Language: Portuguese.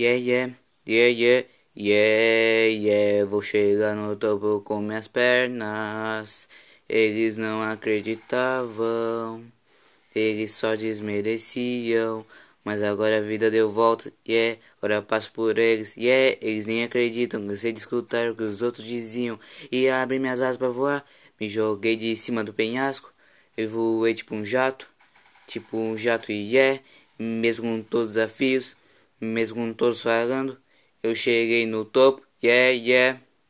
Yeah, yeah, yeah, yeah, yeah, yeah. Vou chegar no topo com minhas pernas. Eles não acreditavam, eles só desmereciam. Mas agora a vida deu volta, yeah. Agora passo por eles, yeah. Eles nem acreditam, cansei de escutar o que os outros diziam. E abri minhas asas pra voar. Me joguei de cima do penhasco. Eu voei tipo um jato, tipo um jato, e yeah. Mesmo com todos os desafios, mesmo com todos falando, eu cheguei no topo, yeah, yeah.